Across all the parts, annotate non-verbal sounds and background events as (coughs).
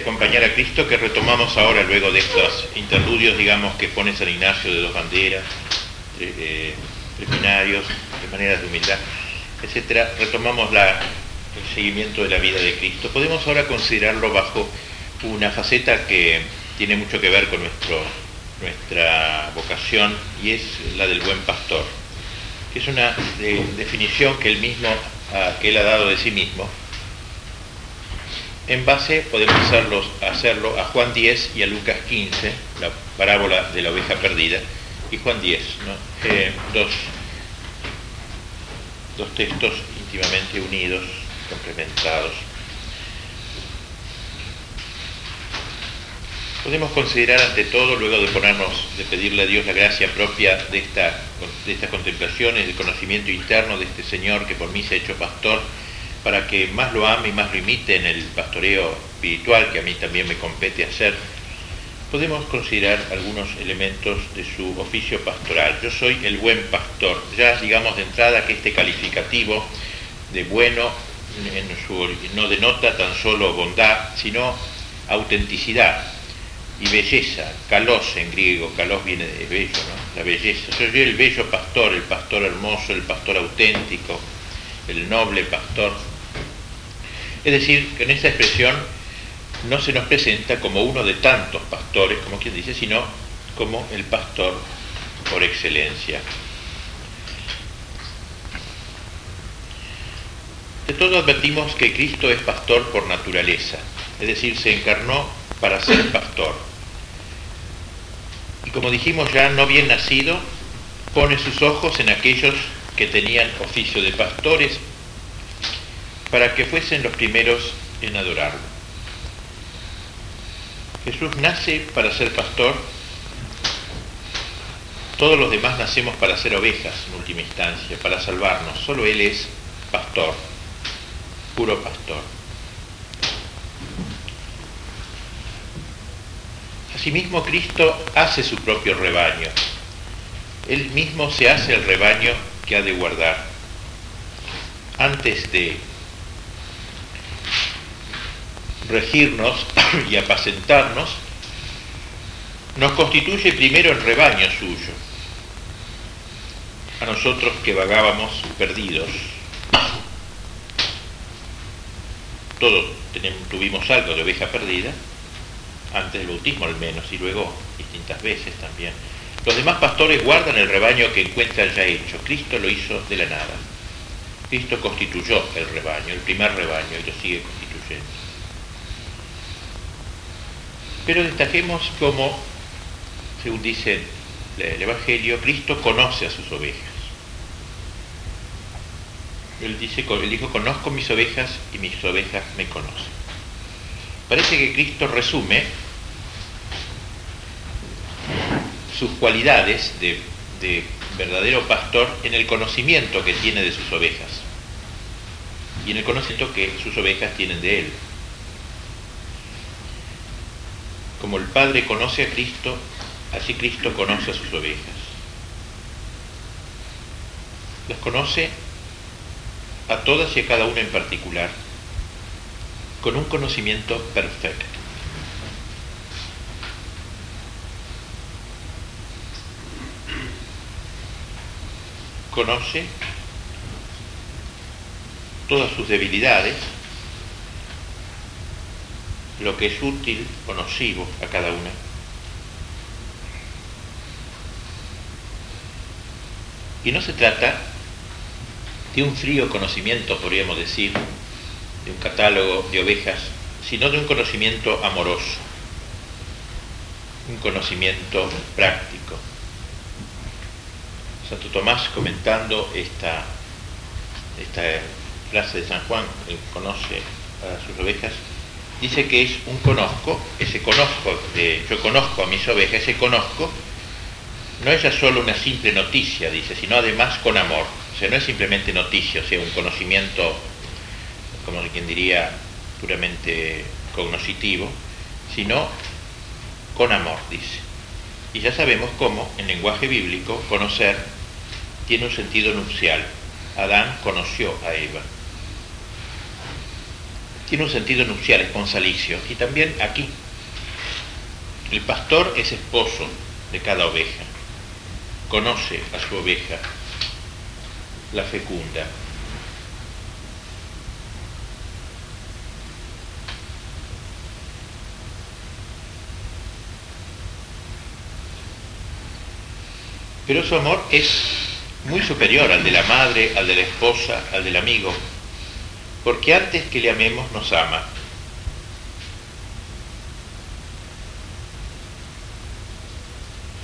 acompañar a Cristo que retomamos ahora luego de estos interludios, digamos, que pone San Ignacio de dos banderas, eh, de maneras de humildad, etcétera, retomamos el seguimiento de la vida de Cristo. Podemos ahora considerarlo bajo una faceta que tiene mucho que ver con nuestro, nuestra vocación y es la del buen pastor, que es una definición que él mismo, que él ha dado de sí mismo, en base podemos hacerlo, a Juan 10 y a Lucas 15, la parábola de la oveja perdida, y Juan 10, eh, dos, textos íntimamente unidos, complementados. Podemos considerar ante todo, luego de ponernos, de pedirle a Dios la gracia propia de, de estas contemplaciones, del conocimiento interno de este Señor que por mí se ha hecho pastor, para que más lo ame y más lo imite en el pastoreo espiritual que a mí también me compete hacer, podemos considerar algunos elementos de su oficio pastoral. Yo soy el buen pastor, ya digamos de entrada que este calificativo de bueno no denota tan solo bondad, sino autenticidad y belleza, kalos en griego, kalos viene de bello, ¿no? la belleza. Soy el bello pastor, el pastor hermoso, el pastor auténtico, el noble pastor. Es decir, que en esta expresión no se nos presenta como uno de tantos pastores, como quien dice, sino como el pastor por excelencia. De todo advertimos que Cristo es pastor por naturaleza, es decir, se encarnó para ser pastor. Y como dijimos ya, no bien nacido, pone sus ojos en aquellos que tenían oficio de pastores para que fuesen los primeros en adorarlo. Jesús nace para ser pastor, todos los demás nacemos para ser ovejas en última instancia, para salvarnos, solo Él es pastor, puro pastor. Asimismo Cristo hace su propio rebaño, Él mismo se hace el rebaño que ha de guardar. Antes de regirnos (clears throat) y apacentarnos, nos constituye primero el rebaño suyo, a nosotros que vagábamos perdidos. Todos tuvimos algo de oveja perdida, antes del bautismo al menos, y luego distintas veces también. Los demás pastores guardan el rebaño que encuentran ya hecho. Cristo lo hizo de la nada. Cristo constituyó el rebaño, el primer rebaño, y lo sigue constituyendo. Pero destaquemos cómo, según dice el Evangelio, Cristo conoce a sus ovejas. Él, dice, él dijo, conozco mis ovejas y mis ovejas me conocen. Parece que Cristo resume sus cualidades de, de verdadero pastor en el conocimiento que tiene de sus ovejas y en el conocimiento que sus ovejas tienen de él. Como el Padre conoce a Cristo, así Cristo conoce a sus ovejas. Las conoce a todas y a cada una en particular, con un conocimiento perfecto. Conoce todas sus debilidades, lo que es útil o nocivo a cada una. Y no se trata de un frío conocimiento, podríamos decir, de un catálogo de ovejas, sino de un conocimiento amoroso, un conocimiento práctico. Santo Tomás comentando esta, esta frase de San Juan, él conoce a sus ovejas, dice que es un conozco, ese conozco, de yo conozco a mis ovejas, ese conozco, no es ya solo una simple noticia, dice, sino además con amor. O sea, no es simplemente noticia, o sea, un conocimiento, como quien diría, puramente cognoscitivo, sino con amor, dice. Y ya sabemos cómo, en lenguaje bíblico, conocer tiene un sentido nupcial. Adán conoció a Eva. Tiene un sentido nupcial, esponsalicio, y también aquí. El pastor es esposo de cada oveja, conoce a su oveja, la fecunda. Pero su amor es muy superior al de la madre, al de la esposa, al del amigo, porque antes que le amemos nos ama.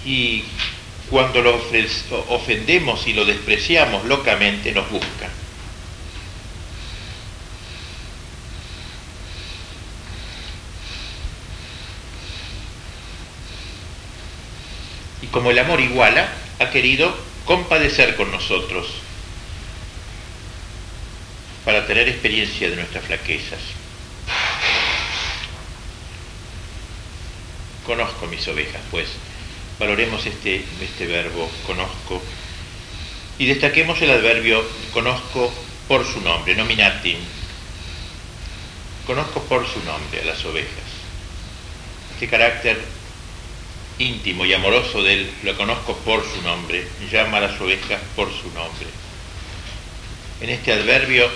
Y cuando lo ofendemos y lo despreciamos locamente, nos busca. Y como el amor iguala, ha querido compadecer con nosotros para tener experiencia de nuestras flaquezas. Conozco mis ovejas, pues valoremos este, este verbo, conozco, y destaquemos el adverbio conozco por su nombre, nominatim. Conozco por su nombre a las ovejas. Este carácter íntimo y amoroso de él, lo conozco por su nombre, llama a las ovejas por su nombre. En este adverbio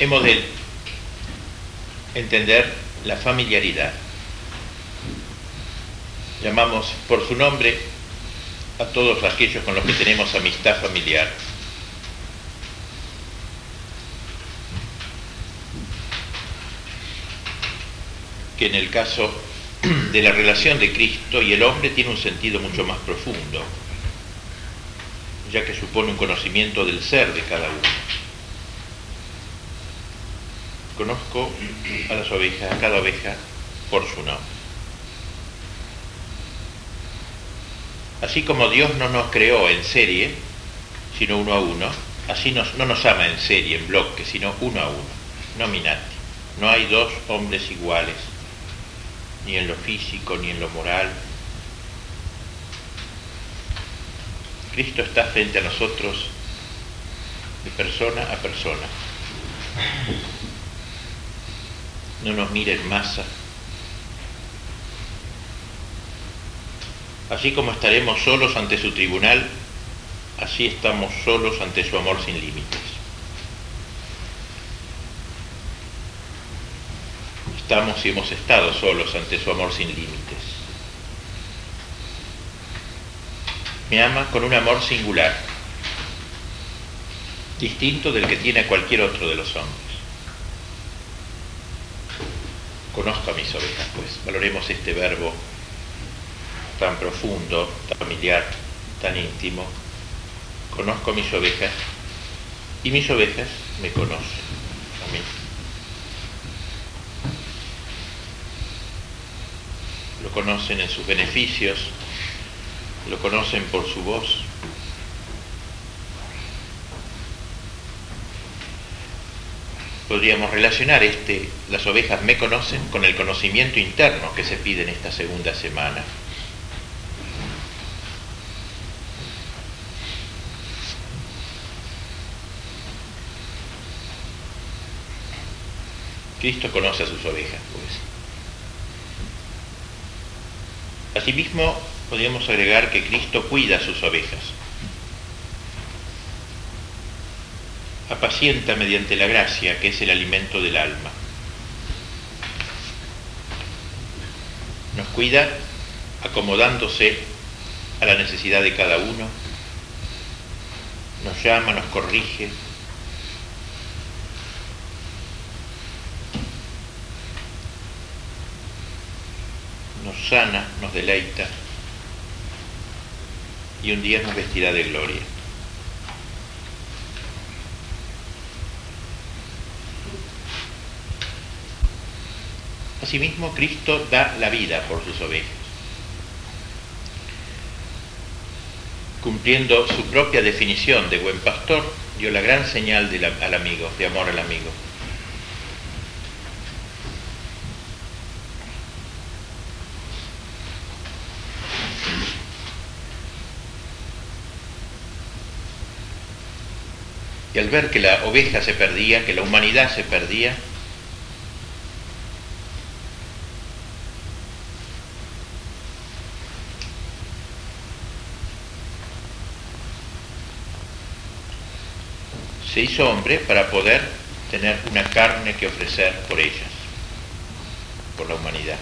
hemos de entender la familiaridad llamamos por su nombre a todos aquellos con los que tenemos amistad familiar. Que en el caso de la relación de Cristo y el hombre tiene un sentido mucho más profundo, ya que supone un conocimiento del ser de cada uno. Conozco a las ovejas, a cada oveja por su nombre. Así como Dios no nos creó en serie, sino uno a uno, así no nos ama en serie, en bloque, sino uno a uno, nominati. No hay dos hombres iguales, ni en lo físico, ni en lo moral. Cristo está frente a nosotros de persona a persona. No nos mire en masa, Así como estaremos solos ante su tribunal, así estamos solos ante su amor sin límites. Estamos y hemos estado solos ante su amor sin límites. Me ama con un amor singular, distinto del que tiene cualquier otro de los hombres. Conozco a mis ovejas, pues valoremos este verbo tan profundo, tan familiar, tan íntimo. Conozco mis ovejas y mis ovejas me conocen a mí. Lo conocen en sus beneficios, lo conocen por su voz. Podríamos relacionar este, las ovejas me conocen con el conocimiento interno que se pide en esta segunda semana. Cristo conoce a sus ovejas, pues. Asimismo, podríamos agregar que Cristo cuida a sus ovejas. Apacienta mediante la gracia, que es el alimento del alma. Nos cuida acomodándose a la necesidad de cada uno. Nos llama, nos corrige, nos sana, nos deleita y un día nos vestirá de gloria. Asimismo, Cristo da la vida por sus ovejas, cumpliendo su propia definición de buen pastor, dio la gran señal al amigo, de amor al amigo. Y al ver que la oveja se perdía, que la humanidad se perdía, se hizo hombre para poder tener una carne que ofrecer por ellas, por la humanidad.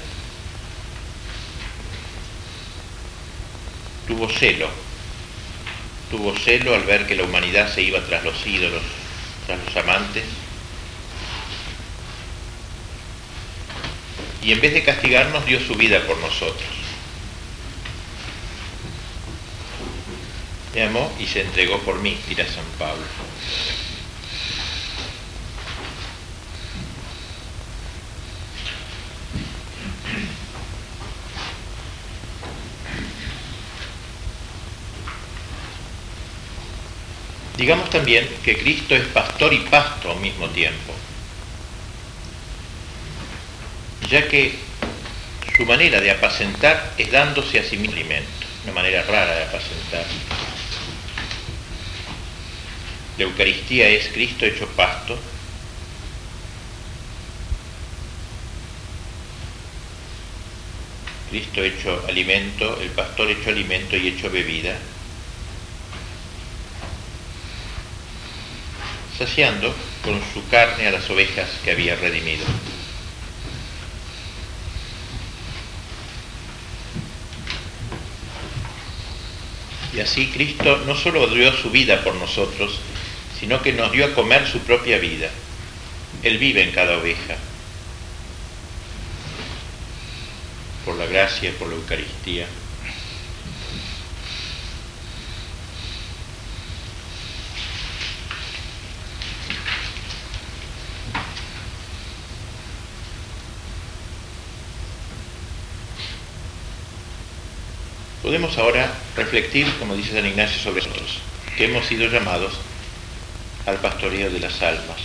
Tuvo celo, tuvo celo al ver que la humanidad se iba tras los ídolos, tras los amantes, y en vez de castigarnos dio su vida por nosotros. Me amó y se entregó por mí, dirá San Pablo. Digamos también que Cristo es pastor y pasto al mismo tiempo, ya que su manera de apacentar es dándose a sí mismo alimento, una manera rara de apacentar. La Eucaristía es Cristo hecho pasto. Cristo hecho alimento, el pastor hecho alimento y hecho bebida. Saciando con su carne a las ovejas que había redimido. Y así Cristo no solo dio su vida por nosotros, sino que nos dio a comer su propia vida. Él vive en cada oveja, por la gracia, por la Eucaristía. Podemos ahora reflexionar, como dice San Ignacio, sobre nosotros, que hemos sido llamados al pastoreo de las almas.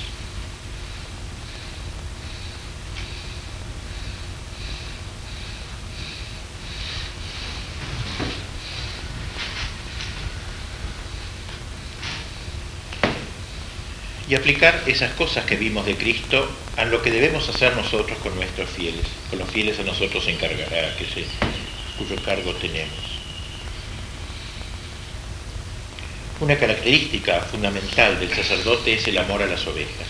Y aplicar esas cosas que vimos de Cristo a lo que debemos hacer nosotros con nuestros fieles. Con los fieles a nosotros encargará, que cuyo cargo tenemos. Una característica fundamental del sacerdote es el amor a las ovejas.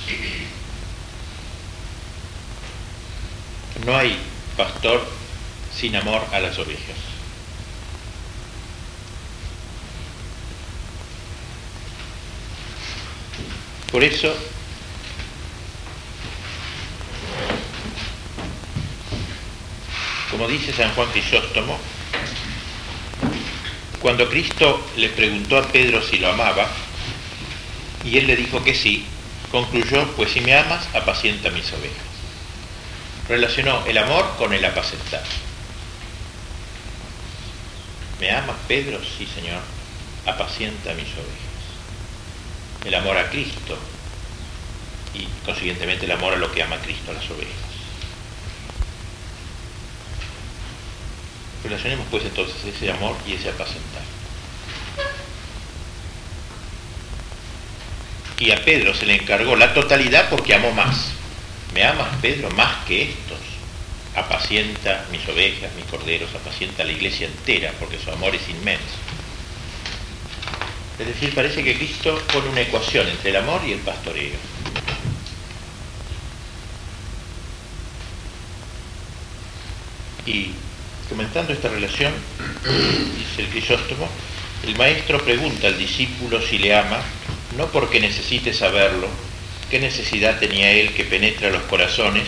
No hay pastor sin amor a las ovejas. Por eso, como dice San Juan Crisóstomo, cuando Cristo le preguntó a Pedro si lo amaba, y él le dijo que sí, concluyó, pues si me amas, apacienta mis ovejas. Relacionó el amor con el apacentar. ¿Me amas, Pedro? Sí, Señor, apacienta mis ovejas. El amor a Cristo y consiguientemente el amor a lo que ama Cristo, a las ovejas. Relacionemos pues entonces ese amor y ese apacentar. Y a Pedro se le encargó la totalidad porque amó más. ¿Me amas, Pedro, más que estos? Apacienta mis ovejas, mis corderos, apacienta la iglesia entera porque su amor es inmenso. Es decir, parece que Cristo pone una ecuación entre el amor y el pastoreo. Y Comentando esta relación, dice el Crisóstomo, el maestro pregunta al discípulo si le ama, no porque necesite saberlo, qué necesidad tenía él que penetre los corazones,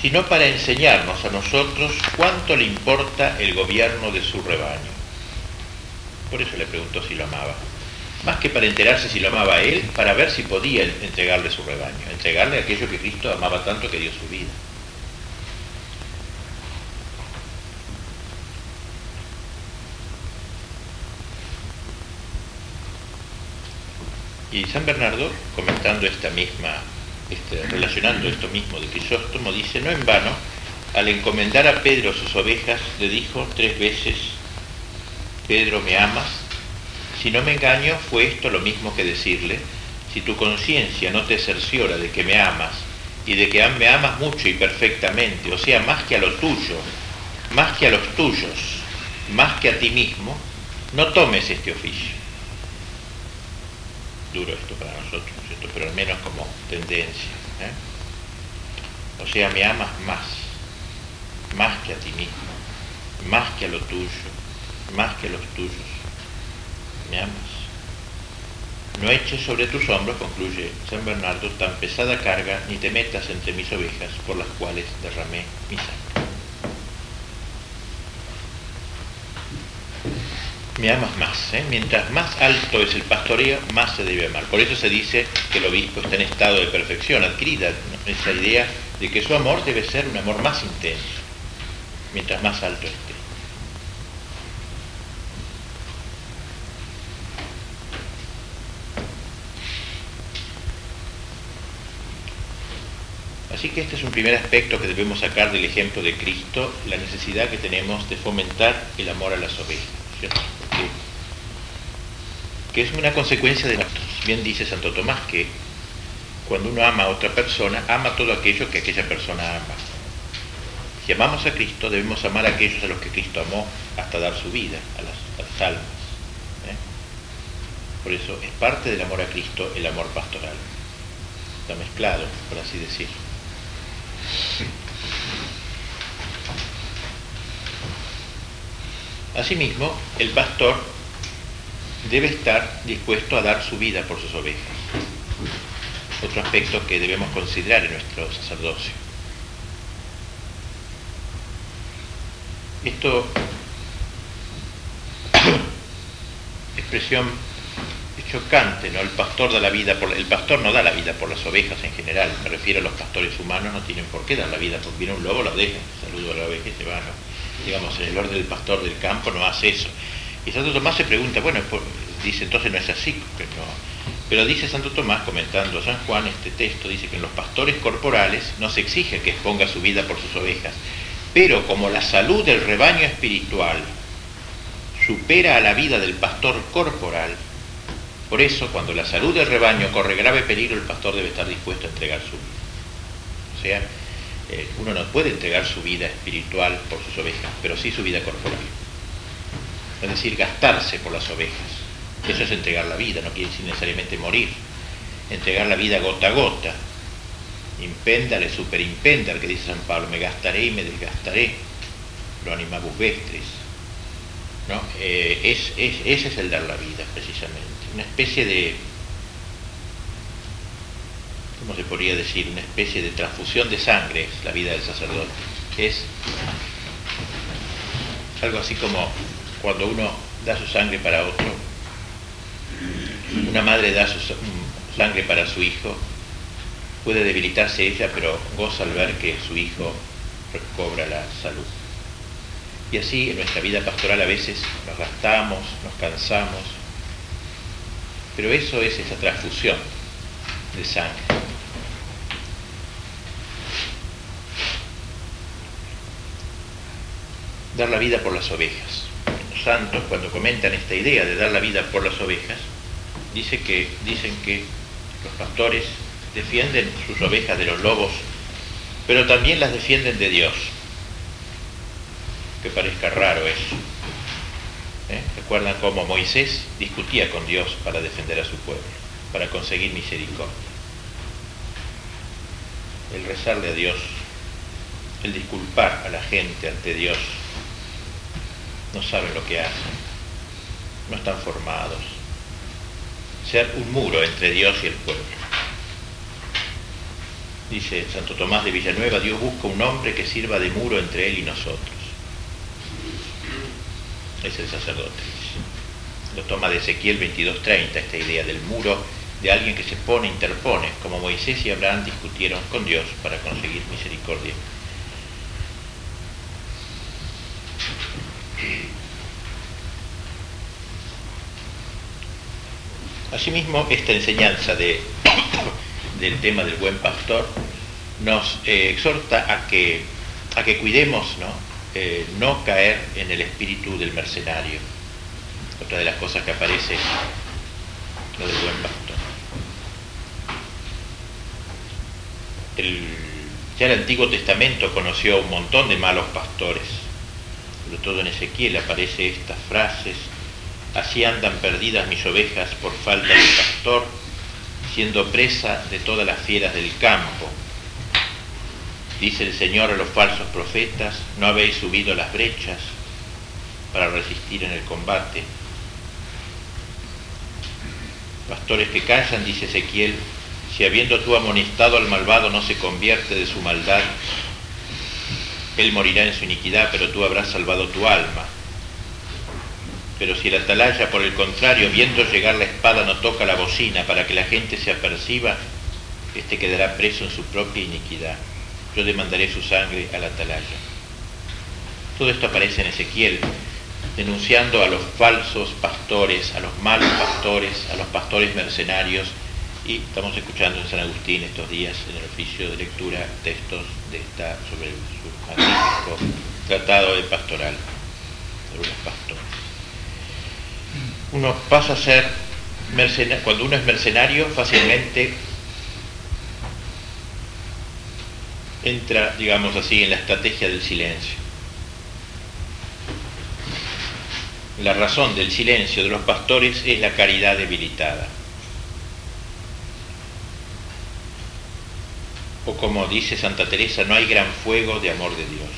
sino para enseñarnos a nosotros cuánto le importa el gobierno de su rebaño. Por eso le preguntó si lo amaba. Más que para enterarse si lo amaba a él, para ver si podía entregarle su rebaño, entregarle aquello que Cristo amaba tanto que dio su vida. Y San Bernardo, comentando esta misma, este, relacionando esto mismo de Crisóstomo, dice, no en vano, al encomendar a Pedro sus ovejas, le dijo tres veces, Pedro, ¿me amas? Si no me engaño, fue esto lo mismo que decirle, si tu conciencia no te cerciora de que me amas y de que me amas mucho y perfectamente, o sea, más que a lo tuyo, más que a los tuyos, más que a ti mismo, no tomes este oficio. Duro esto para nosotros, ¿cierto? pero al menos como tendencia. ¿eh? O sea, me amas más, más que a ti mismo, más que a lo tuyo, más que a los tuyos. Me amas. No eches sobre tus hombros, concluye San Bernardo, tan pesada carga, ni te metas entre mis ovejas por las cuales derramé mi sangre. Me amas más. ¿eh? Mientras más alto es el pastoreo, más se debe amar. Por eso se dice que el obispo está en estado de perfección, adquirida esa idea de que su amor debe ser un amor más intenso, mientras más alto esté. Así que este es un primer aspecto que debemos sacar del ejemplo de Cristo, la necesidad que tenemos de fomentar el amor a las ovejas. Que es una consecuencia de nosotros. Bien dice Santo Tomás que cuando uno ama a otra persona, ama todo aquello que aquella persona ama. Si amamos a Cristo, debemos amar a aquellos a los que Cristo amó hasta dar su vida, a las, almas. ¿eh? Por eso es parte del amor a Cristo el amor pastoral. Está mezclado, por así decirlo. Asimismo, el pastor debe estar dispuesto a dar su vida por sus ovejas. Otro aspecto que debemos considerar en nuestro sacerdocio. Esto, expresión chocante, ¿no? El pastor da la vida por el pastor no da la vida por las ovejas en general, me refiero a los pastores humanos no tienen por qué dar la vida, porque viene un lobo, lo deja, saludo a la oveja y se va, digamos, en el orden del pastor del campo no hace eso. Y Santo Tomás se pregunta, bueno, dice entonces no es así, pero, pero dice Santo Tomás, comentando a San Juan este texto, dice que en los pastores corporales no se exige que exponga su vida por sus ovejas, pero como la salud del rebaño espiritual supera a la vida del pastor corporal, por eso cuando la salud del rebaño corre grave peligro, el pastor debe estar dispuesto a entregar su vida. O sea, eh, uno no puede entregar su vida espiritual por sus ovejas, pero sí su vida corporal. Es decir, gastarse por las ovejas. Eso es entregar la vida, no quiere decir necesariamente morir. Entregar la vida gota a gota. Impéndale, superimpéndale, que dice San Pablo, me gastaré y me desgastaré. Lo animabus vestris. ¿No? Eh, es, ese es el dar la vida, precisamente. Una especie de ¿cómo se podría decir? Una especie de transfusión de sangre la vida del sacerdote. Es algo así como cuando uno da su sangre para otro, una madre da su sangre para su hijo, puede debilitarse ella, pero goza al ver que su hijo recobra la salud. Y así en nuestra vida pastoral a veces nos gastamos, nos cansamos, pero eso es esa transfusión de sangre. Dar la vida por las ovejas. Cuando comentan esta idea de dar la vida por las ovejas, dice que, dicen que los pastores defienden sus ovejas de los lobos, pero también las defienden de Dios. Que parezca raro eso. ¿eh? Recuerdan cómo Moisés discutía con Dios para defender a su pueblo, para conseguir misericordia. El rezarle a Dios, el disculpar a la gente ante Dios, no saben lo que hacen, no están formados. Ser un muro entre Dios y el pueblo. Dice Santo Tomás de Villanueva, Dios busca un hombre que sirva de muro entre Él y nosotros es el sacerdote. Lo toma de Ezequiel 22.30, esta idea del muro de alguien que se pone, interpone, como Moisés y Abraham discutieron con Dios para conseguir misericordia. Asimismo, esta enseñanza de, (coughs) del tema del buen pastor nos eh, exhorta a que, a que cuidemos ¿no? Eh, no caer en el espíritu del mercenario. Otra de las cosas que aparece lo del buen pastor. ya el Antiguo Testamento conoció un montón de malos pastores, sobre todo en Ezequiel aparece estas frases, Así andan perdidas mis ovejas por falta de pastor, siendo presa de todas las fieras del campo. Dice el Señor a los falsos profetas, no habéis subido las brechas para resistir en el combate. Pastores que callan, dice Ezequiel, si habiendo tú amonestado al malvado no se convierte de su maldad, él morirá en su iniquidad, pero tú habrás salvado tu alma. Pero si el atalaya, por el contrario, viendo llegar la espada, no toca la bocina para que la gente se aperciba, éste quedará preso en su propia iniquidad. Yo demandaré su sangre al atalaya. Todo esto aparece en Ezequiel, denunciando a los falsos pastores, a los malos pastores, a los pastores mercenarios, y estamos escuchando en San Agustín estos días en el oficio de lectura textos de esta sobre su magnífico tratado de pastoral sobre los pastores. Uno pasa a ser mercenario, cuando uno es mercenario fácilmente entra, digamos así, en la estrategia del silencio. La razón del silencio de los pastores es la caridad debilitada. O como dice Santa Teresa, no hay gran fuego de amor de Dios.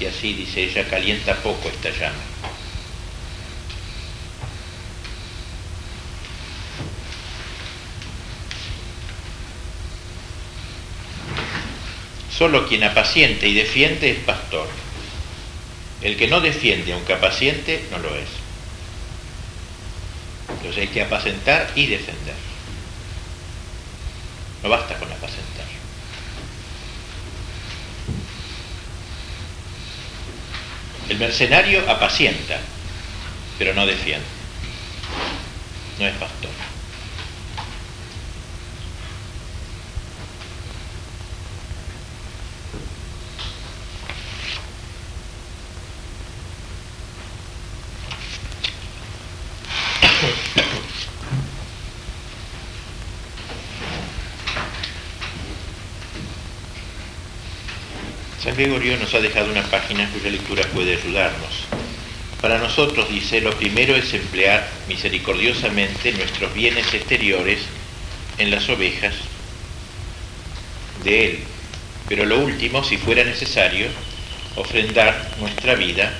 Y así dice ella, calienta poco esta llama. Solo quien apaciente y defiende es pastor. El que no defiende aunque apaciente no lo es. Entonces hay que apacentar y defender. No basta con apacentar. El mercenario apacienta, pero no defiende. No es pastor. Gregorio nos ha dejado una página cuya lectura puede ayudarnos. Para nosotros, dice, lo primero es emplear misericordiosamente nuestros bienes exteriores en las ovejas de Él. Pero lo último, si fuera necesario, ofrendar nuestra vida,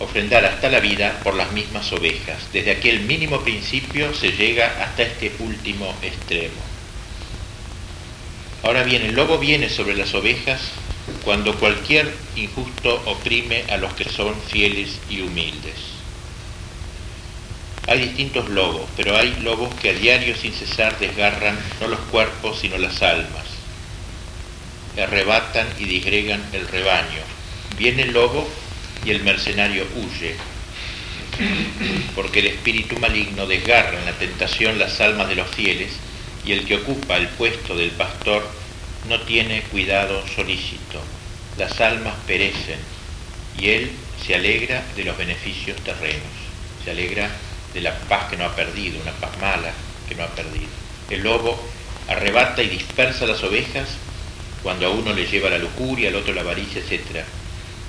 ofrendar hasta la vida por las mismas ovejas. Desde aquel mínimo principio se llega hasta este último extremo. Ahora bien, el lobo viene sobre las ovejas cuando cualquier injusto oprime a los que son fieles y humildes. Hay distintos lobos, pero hay lobos que a diario sin cesar desgarran no los cuerpos sino las almas, arrebatan y disgregan el rebaño. Viene el lobo y el mercenario huye, porque el espíritu maligno desgarra en la tentación las almas de los fieles y el que ocupa el puesto del pastor no tiene cuidado solícito. Las almas perecen y él se alegra de los beneficios terrenos, se alegra de la paz que no ha perdido, una paz mala que no ha perdido. El lobo arrebata y dispersa las ovejas cuando a uno le lleva la lujuria, al otro la avaricia, etc.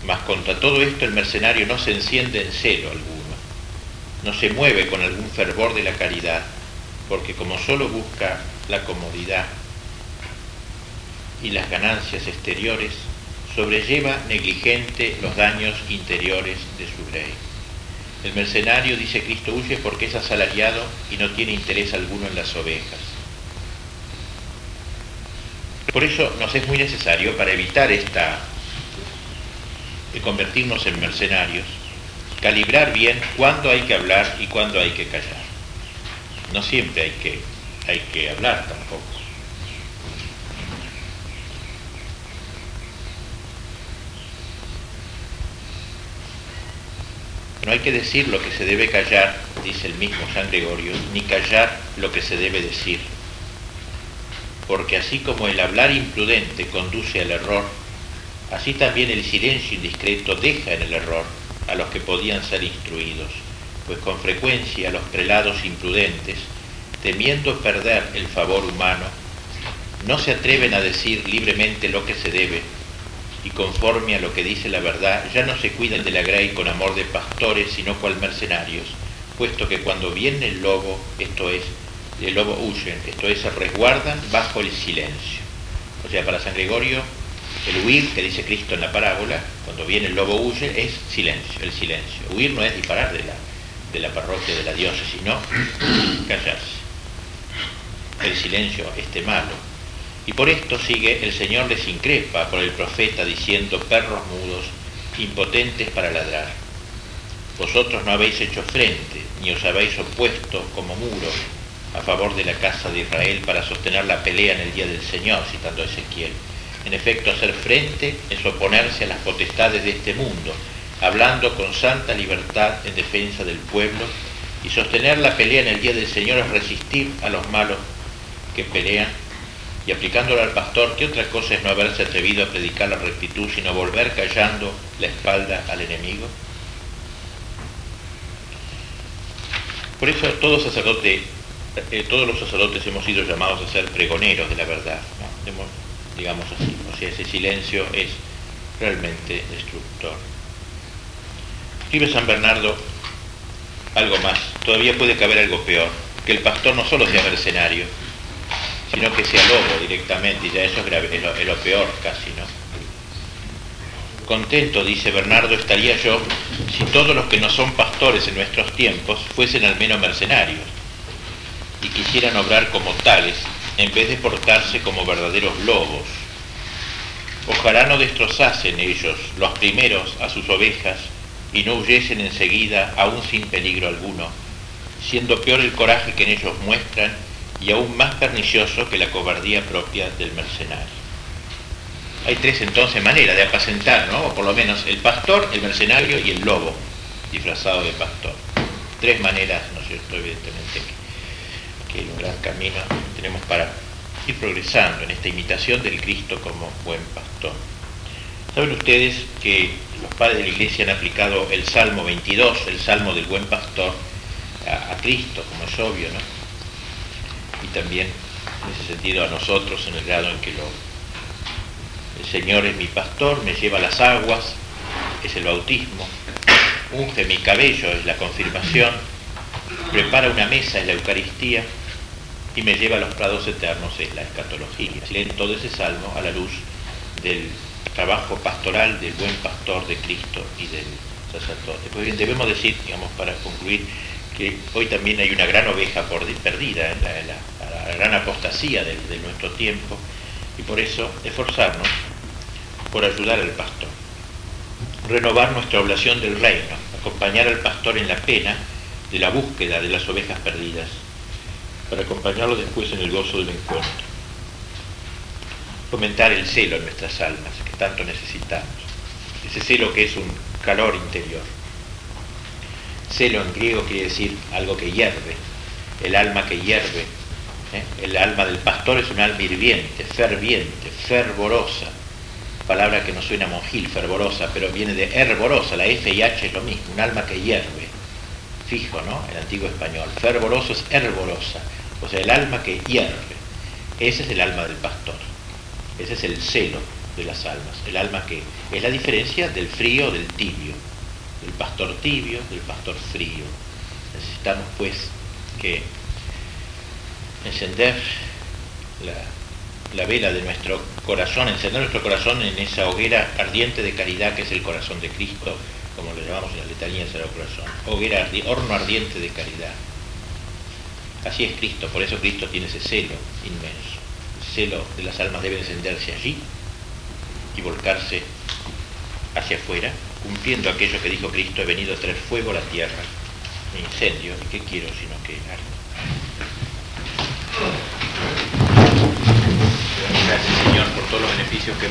Mas contra todo esto el mercenario no se enciende en celo alguno, no se mueve con algún fervor de la caridad, porque como solo busca la comodidad y las ganancias exteriores, sobrelleva negligente los daños interiores de su rey. El mercenario, dice Cristo, huye porque es asalariado y no tiene interés alguno en las ovejas. Por eso nos es muy necesario, para evitar esta de convertirnos en mercenarios, calibrar bien cuándo hay que hablar y cuándo hay que callar. No siempre hay que, hay que hablar tampoco. No hay que decir lo que se debe callar, dice el mismo San Gregorio, ni callar lo que se debe decir. Porque así como el hablar imprudente conduce al error, así también el silencio indiscreto deja en el error a los que podían ser instruidos, pues con frecuencia los prelados imprudentes, temiendo perder el favor humano, no se atreven a decir libremente lo que se debe, y conforme a lo que dice la verdad, ya no se cuidan de la grey con amor de pastores, sino cual mercenarios, puesto que cuando viene el lobo, esto es, el lobo huye, esto es, se resguardan bajo el silencio. O sea, para San Gregorio, el huir que dice Cristo en la parábola, cuando viene el lobo huye, es silencio, el silencio. Huir no es disparar de la, de la parroquia, de la diócesis, sino callarse. El silencio, este malo. Y por esto sigue, el Señor les increpa por el profeta diciendo, perros mudos, impotentes para ladrar. Vosotros no habéis hecho frente, ni os habéis opuesto como muro a favor de la casa de Israel para sostener la pelea en el día del Señor, citando a Ezequiel. En efecto, hacer frente es oponerse a las potestades de este mundo, hablando con santa libertad en defensa del pueblo, y sostener la pelea en el día del Señor es resistir a los malos que pelean, y aplicándolo al pastor, ¿qué otra cosa es no haberse atrevido a predicar la rectitud, sino volver callando la espalda al enemigo? Por eso todo sacerdote eh, todos los sacerdotes hemos sido llamados a ser pregoneros de la verdad, digamos así. O sea, ese silencio es realmente destructor. Escribe San Bernardo algo más, todavía puede caber algo peor, que el pastor no solo sea mercenario, sino que sea lobo directamente, y ya eso es, grave, lo, es lo peor casi, ¿no? Contento, dice Bernardo, estaría yo si todos los que no son pastores en nuestros tiempos fuesen al menos mercenarios y quisieran obrar como tales, en vez de portarse como verdaderos lobos. Ojalá no destrozasen ellos, los primeros, a sus ovejas, y no huyesen enseguida, aún sin peligro alguno, siendo peor el coraje que en ellos muestran y aún más pernicioso que la cobardía propia del mercenario. Hay tres entonces maneras de apacentar, ¿no? O por lo menos el pastor, el mercenario y el lobo, disfrazado de pastor. Tres maneras, ¿no es cierto? Evidentemente un gran camino tenemos para ir progresando en esta imitación del Cristo como buen pastor. Saben ustedes que los padres de la iglesia han aplicado el Salmo 22, el Salmo del buen pastor, a, Cristo, como es obvio, ¿no? Y también en ese sentido a nosotros en el grado en que lo... El Señor es mi pastor, me lleva las aguas, es el bautismo, unge mi cabello, es la confirmación, prepara una mesa, es la Eucaristía, y me lleva a los prados eternos es la escatología. Leen todo ese salmo a la luz del trabajo pastoral del buen pastor de Cristo y del sacerdote. Pues bien, debemos decir, digamos, para concluir, que hoy también hay una gran oveja perdida, en la, gran apostasía de, de nuestro tiempo, y por eso esforzarnos por ayudar al pastor. Renovar nuestra oblación del reino, acompañar al pastor en la pena de la búsqueda de las ovejas perdidas para acompañarlo después en el gozo del encuentro. Fomentar el celo en nuestras almas, que tanto necesitamos. Ese celo que es un calor interior. Celo en griego quiere decir algo que hierve, el alma que hierve. ¿eh? El alma del pastor es un alma hirviente, ferviente, fervorosa. Palabra que no suena monjil, fervorosa, pero viene de hervorosa, la F y H es lo mismo, un alma que hierve fijo, ¿no? El antiguo español. Fervoroso es hervorosa, o sea, el alma que hierve. Ese es el alma del pastor. Ese es el celo de las almas. El alma que es la diferencia del frío del tibio. Del pastor tibio, del pastor frío. Necesitamos pues que encender la, la vela de nuestro corazón, encender nuestro corazón en esa hoguera ardiente de caridad que es el corazón de Cristo como lo llamamos en la letanía del Corazón, hoguera, horno ardiente de caridad. Así es Cristo, por eso Cristo tiene ese celo inmenso. El celo de las almas debe encenderse allí y volcarse hacia afuera, cumpliendo aquello que dijo Cristo, he venido a traer fuego a la tierra, incendio, ¿y qué quiero sino que Gracias Señor por todos los beneficios que